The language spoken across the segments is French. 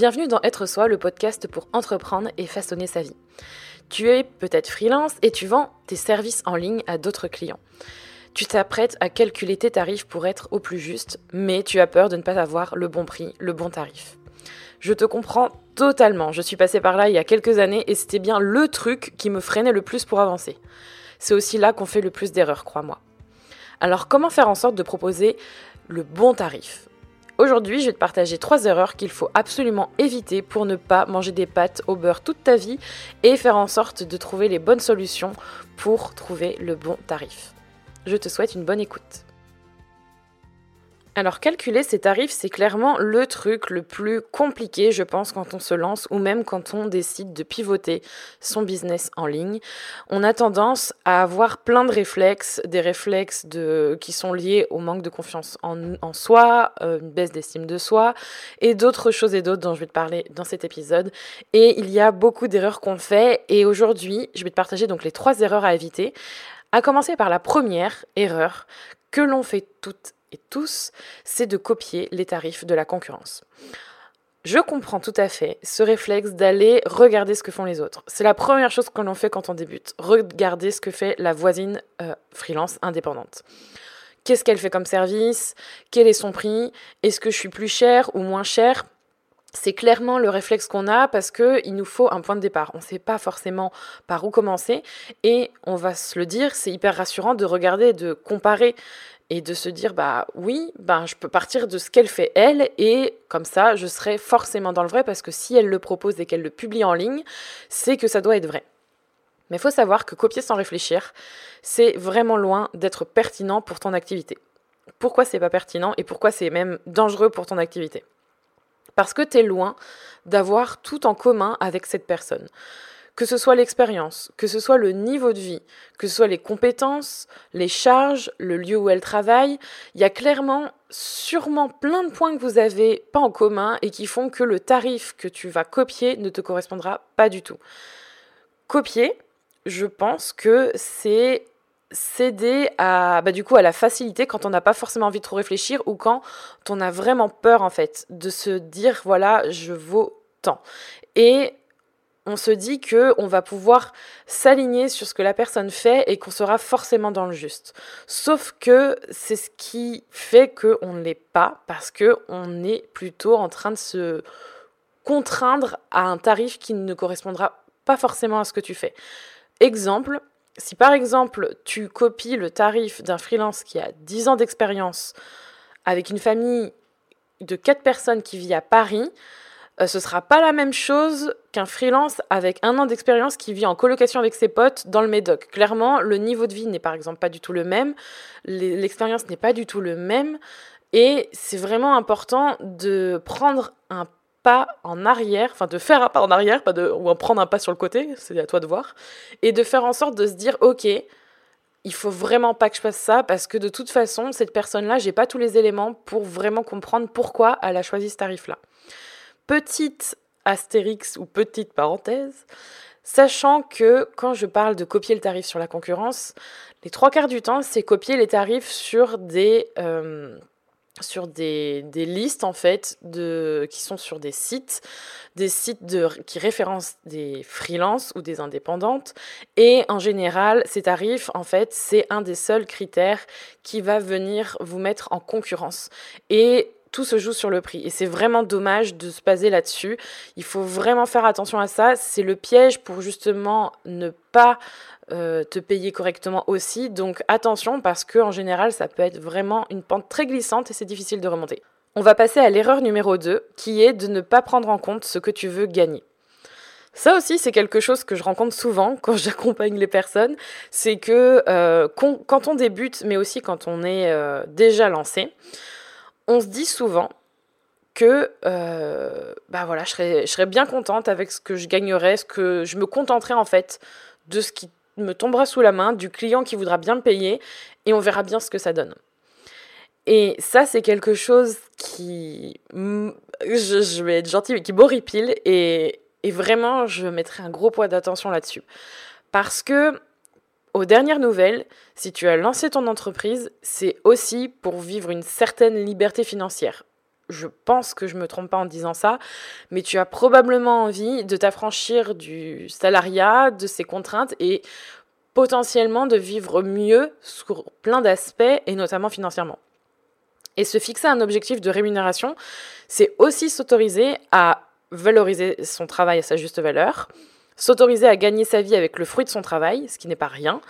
Bienvenue dans Être Soi, le podcast pour entreprendre et façonner sa vie. Tu es peut-être freelance et tu vends tes services en ligne à d'autres clients. Tu t'apprêtes à calculer tes tarifs pour être au plus juste, mais tu as peur de ne pas avoir le bon prix, le bon tarif. Je te comprends totalement, je suis passée par là il y a quelques années et c'était bien le truc qui me freinait le plus pour avancer. C'est aussi là qu'on fait le plus d'erreurs, crois-moi. Alors comment faire en sorte de proposer le bon tarif? Aujourd'hui, je vais te partager trois erreurs qu'il faut absolument éviter pour ne pas manger des pâtes au beurre toute ta vie et faire en sorte de trouver les bonnes solutions pour trouver le bon tarif. Je te souhaite une bonne écoute. Alors calculer ses tarifs, c'est clairement le truc le plus compliqué, je pense, quand on se lance ou même quand on décide de pivoter son business en ligne. On a tendance à avoir plein de réflexes, des réflexes qui sont liés au manque de confiance en, soi, euh, une baisse d'estime de soi et d'autres choses et d'autres dont je vais te parler dans cet épisode. Et il y a beaucoup d'erreurs qu'on fait et aujourd'hui, je vais te partager donc les trois erreurs à éviter. À commencer par la première erreur que l'on fait toutes et tous, c'est de copier les tarifs de la concurrence. Je comprends tout à fait ce réflexe d'aller regarder ce que font les autres. C'est la première chose que l'on fait quand on débute. Regarder ce que fait la voisine euh, freelance indépendante. Qu'est-ce qu'elle fait comme service? Quel est son prix? Est-ce que je suis plus cher ou moins cher c'est clairement le réflexe qu'on a parce qu'il nous faut un point de départ. On ne sait pas forcément par où commencer et on va se le dire, c'est hyper rassurant de regarder, de comparer et de se dire bah oui, ben je peux partir de ce qu'elle fait elle et comme ça je serai forcément dans le vrai parce que si elle le propose et qu'elle le publie en ligne, c'est que ça doit être vrai. Mais il faut savoir que copier sans réfléchir, c'est vraiment loin d'être pertinent pour ton activité. Pourquoi c'est pas pertinent et pourquoi c'est même dangereux pour ton activité? Parce que tu es loin d'avoir tout en commun avec cette personne que ce soit l'expérience, que ce soit le niveau de vie, que ce soit les compétences, les charges, le lieu où elle travaille, il y a clairement sûrement plein de points que vous avez pas en commun et qui font que le tarif que tu vas copier ne te correspondra pas du tout. Copier, je pense que c'est céder à bah du coup à la facilité quand on n'a pas forcément envie de trop réfléchir ou quand on a vraiment peur en fait de se dire voilà je vaux tant et on se dit que on va pouvoir s'aligner sur ce que la personne fait et qu'on sera forcément dans le juste. Sauf que c'est ce qui fait qu'on ne l'est pas parce que on est plutôt en train de se contraindre à un tarif qui ne correspondra pas forcément à ce que tu fais. Exemple, si par exemple tu copies le tarif d'un freelance qui a 10 ans d'expérience avec une famille de 4 personnes qui vit à Paris, euh, ce sera pas la même chose qu'un freelance avec un an d'expérience qui vit en colocation avec ses potes dans le Médoc. Clairement, le niveau de vie n'est par exemple pas du tout le même, l'expérience n'est pas du tout le même, et c'est vraiment important de prendre un pas en arrière, enfin de faire un pas en arrière, pas de, ou en prendre un pas sur le côté, c'est à toi de voir, et de faire en sorte de se dire, ok, il faut vraiment pas que je fasse ça parce que de toute façon, cette personne-là, j'ai pas tous les éléments pour vraiment comprendre pourquoi elle a choisi ce tarif-là petite astérix ou petite parenthèse, sachant que quand je parle de copier le tarif sur la concurrence, les trois quarts du temps, c'est copier les tarifs sur des, euh, sur des, listes en fait de, qui sont sur des sites, des sites de, qui référencent des freelances ou des indépendantes. Et en général, ces tarifs, en fait, c'est un des seuls critères qui va venir vous mettre en concurrence. Et tout se joue sur le prix. Et c'est vraiment dommage de se baser là-dessus. Il faut vraiment faire attention à ça. C'est le piège pour justement ne pas euh, te payer correctement aussi. Donc attention parce qu'en général, ça peut être vraiment une pente très glissante et c'est difficile de remonter. On va passer à l'erreur numéro 2 qui est de ne pas prendre en compte ce que tu veux gagner. Ça aussi, c'est quelque chose que je rencontre souvent quand j'accompagne les personnes. C'est que euh, quand on débute, mais aussi quand on est euh, déjà lancé, on se dit souvent que euh, bah voilà, je serais, je serais bien contente avec ce que je gagnerais, ce que je me contenterais en fait de ce qui me tombera sous la main, du client qui voudra bien me payer, et on verra bien ce que ça donne. Et ça, c'est quelque chose qui, je, vais être gentille, mais qui m'horripile, et, et vraiment, je mettrai un gros poids d'attention là-dessus. Parce que aux dernières nouvelles, si tu as lancé ton entreprise, c'est aussi pour vivre une certaine liberté financière. je pense que je me trompe pas en disant ça, mais tu as probablement envie de t'affranchir du salariat, de ses contraintes et potentiellement de vivre mieux sur plein d'aspects et notamment financièrement. Et se fixer un objectif de rémunération, c'est aussi s'autoriser à valoriser son travail à sa juste valeur, s'autoriser à gagner sa vie avec le fruit de son travail, ce qui n'est pas rien,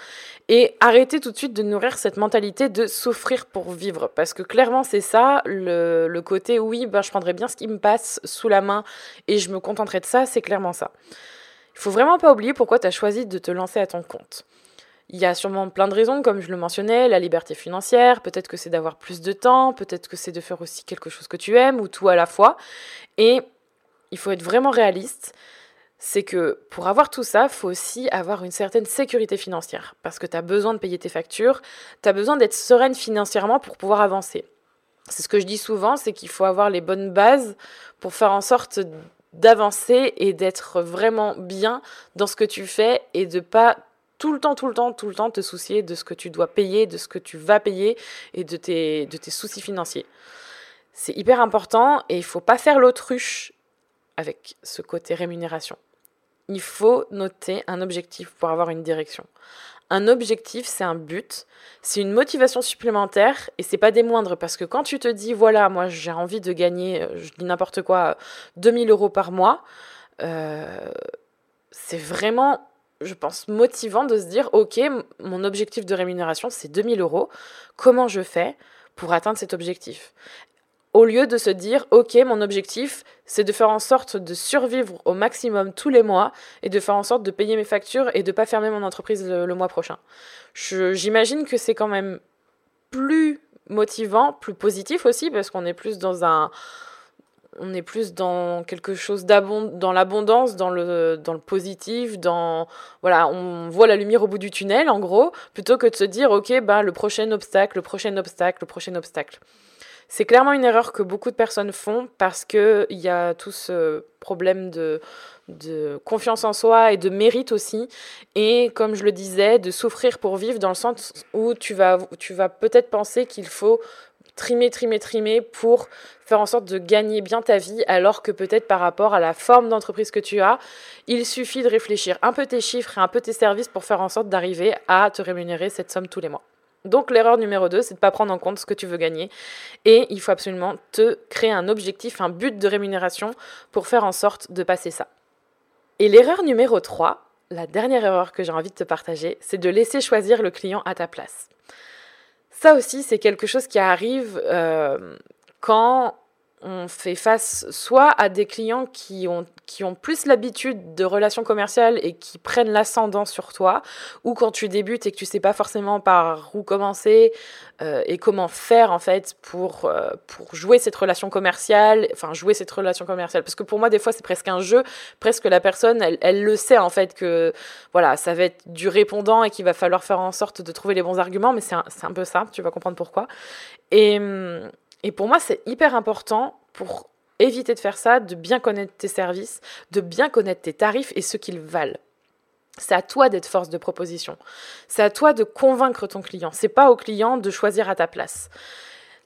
et arrêter tout de suite de nourrir cette mentalité de souffrir pour vivre. Parce que clairement, c'est ça, le, côté oui, ben, je prendrais bien ce qui me passe sous la main et je me contenterai de ça, c'est clairement ça. Il faut vraiment pas oublier pourquoi tu as choisi de te lancer à ton compte. Il y a sûrement plein de raisons, comme je le mentionnais, la liberté financière, peut-être que c'est d'avoir plus de temps, peut-être que c'est de faire aussi quelque chose que tu aimes, ou tout à la fois. Et il faut être vraiment réaliste c'est que pour avoir tout ça, faut aussi avoir une certaine sécurité financière. Parce que tu as besoin de payer tes factures, tu as besoin d'être sereine financièrement pour pouvoir avancer. C'est ce que je dis souvent, c'est qu'il faut avoir les bonnes bases pour faire en sorte d'avancer et d'être vraiment bien dans ce que tu fais et de pas tout le temps, tout le temps, tout le temps te soucier de ce que tu dois payer, de ce que tu vas payer et de tes, de tes soucis financiers. C'est hyper important et il faut pas faire l'autruche avec ce côté rémunération il faut noter un objectif pour avoir une direction. Un objectif, c'est un but, c'est une motivation supplémentaire et c'est pas des moindres parce que quand tu te dis voilà, moi j'ai envie de gagner, euh, je dis n'importe quoi, 2000 euros par mois, euh, c'est vraiment, je pense, motivant de se dire ok, mon objectif de rémunération c'est 2000 euros, comment je fais pour atteindre cet objectif? Au lieu de se dire ok mon objectif c'est de faire en sorte de survivre au maximum tous les mois et de faire en sorte de payer mes factures et de pas fermer mon entreprise le, mois prochain. J'imagine que c'est quand même plus motivant, plus positif aussi parce qu'on est plus dans un on est plus dans quelque chose dans l'abondance, dans le, dans le positif, dans voilà, on voit la lumière au bout du tunnel en gros, plutôt que de se dire ok ben le prochain obstacle, le prochain obstacle, le prochain obstacle. C'est clairement une erreur que beaucoup de personnes font parce qu'il y a tout ce problème de, de confiance en soi et de mérite aussi. Et comme je le disais, de souffrir pour vivre dans le sens où tu vas, tu vas peut-être penser qu'il faut trimer, trimer, trimer pour faire en sorte de gagner bien ta vie, alors que peut-être par rapport à la forme d'entreprise que tu as, il suffit de réfléchir un peu tes chiffres et un peu tes services pour faire en sorte d'arriver à te rémunérer cette somme tous les mois. Donc l'erreur numéro 2, c'est de ne pas prendre en compte ce que tu veux gagner. Et il faut absolument te créer un objectif, un but de rémunération pour faire en sorte de passer ça. Et l'erreur numéro 3, la dernière erreur que j'ai envie de te partager, c'est de laisser choisir le client à ta place. Ça aussi, c'est quelque chose qui arrive euh, quand on fait face soit à des clients qui ont, qui ont plus l'habitude de relations commerciales et qui prennent l'ascendant sur toi, ou quand tu débutes et que tu sais pas forcément par où commencer euh, et comment faire en fait pour, euh, pour jouer cette relation commerciale, enfin jouer cette relation commerciale. Parce que pour moi, des fois, c'est presque un jeu, presque la personne, elle, elle le sait en fait que voilà, ça va être du répondant et qu'il va falloir faire en sorte de trouver les bons arguments, mais c'est un, un peu ça, tu vas comprendre pourquoi. Et et pour moi, c'est hyper important pour éviter de faire ça, de bien connaître tes services, de bien connaître tes tarifs et ce qu'ils valent. C'est à toi d'être force de proposition. C'est à toi de convaincre ton client. C'est pas au client de choisir à ta place.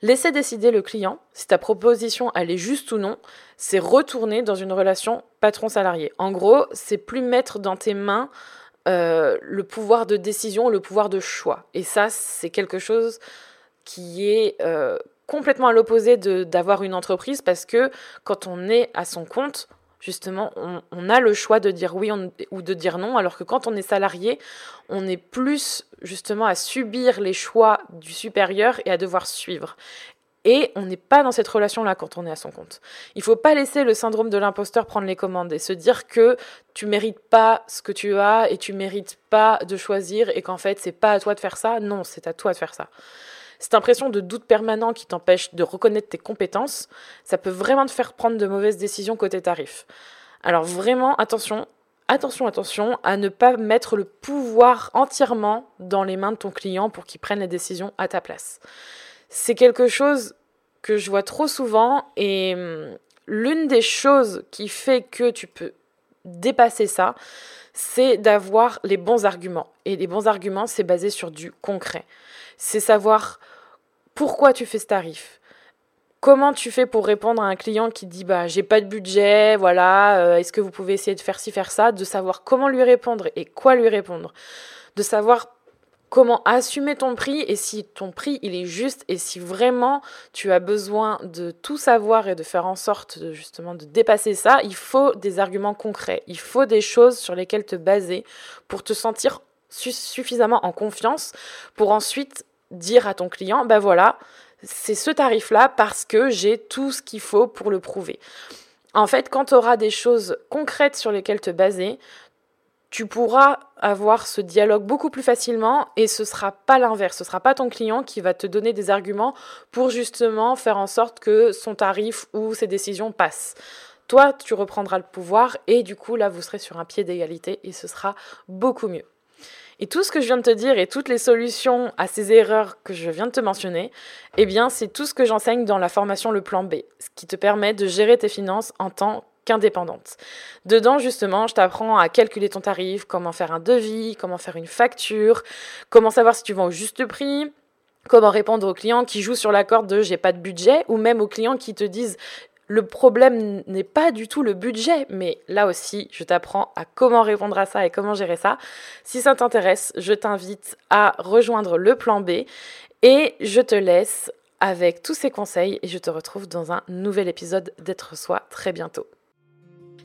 Laisser décider le client si ta proposition elle est juste ou non, c'est retourner dans une relation patron-salarié. En gros, c'est plus mettre dans tes mains euh, le pouvoir de décision, le pouvoir de choix. Et ça, c'est quelque chose qui est euh, complètement à l'opposé d'avoir une entreprise parce que quand on est à son compte, justement, on, a le choix de dire oui ou de dire non, alors que quand on est salarié, on est plus justement à subir les choix du supérieur et à devoir suivre. Et on n'est pas dans cette relation-là quand on est à son compte. Il faut pas laisser le syndrome de l'imposteur prendre les commandes et se dire que tu mérites pas ce que tu as et tu mérites pas de choisir et qu'en fait c'est pas à toi de faire ça. Non, c'est à toi de faire ça. Cette impression de doute permanent qui t'empêche de reconnaître tes compétences, ça peut vraiment te faire prendre de mauvaises décisions côté tarif. Alors vraiment, attention, attention, attention à ne pas mettre le pouvoir entièrement dans les mains de ton client pour qu'il prenne les décisions à ta place. C'est quelque chose que je vois trop souvent et hum, l'une des choses qui fait que tu peux dépasser ça, c'est d'avoir les bons arguments. Et les bons arguments, c'est basé sur du concret. C'est savoir pourquoi tu fais ce tarif, comment tu fais pour répondre à un client qui dit bah j'ai pas de budget, voilà, euh, est-ce que vous pouvez essayer de faire ci faire ça, de savoir comment lui répondre et quoi lui répondre, de savoir comment assumer ton prix et si ton prix il est juste et si vraiment tu as besoin de tout savoir et de faire en sorte de, justement de dépasser ça, il faut des arguments concrets, il faut des choses sur lesquelles te baser pour te sentir suffisamment en confiance pour ensuite dire à ton client bah voilà, c'est ce tarif là parce que j'ai tout ce qu'il faut pour le prouver. En fait, quand tu auras des choses concrètes sur lesquelles te baser, tu pourras avoir ce dialogue beaucoup plus facilement et ce sera pas l'inverse. Ce sera pas ton client qui va te donner des arguments pour justement faire en sorte que son tarif ou ses décisions passent. Toi, tu reprendras le pouvoir et du coup, là, vous serez sur un pied d'égalité et ce sera beaucoup mieux. Et tout ce que je viens de te dire et toutes les solutions à ces erreurs que je viens de te mentionner, eh bien, c'est tout ce que j'enseigne dans la formation Le Plan B, ce qui te permet de gérer tes finances en tant qu'indépendante. Dedans, justement, je t'apprends à calculer ton tarif, comment faire un devis, comment faire une facture, comment savoir si tu vends au juste prix, comment répondre aux clients qui jouent sur la corde de j'ai pas de budget, ou même aux clients qui te disent le problème n'est pas du tout le budget, mais là aussi, je t'apprends à comment répondre à ça et comment gérer ça. Si ça t'intéresse, je t'invite à rejoindre le plan B et je te laisse avec tous ces conseils et je te retrouve dans un nouvel épisode d'être soi très bientôt.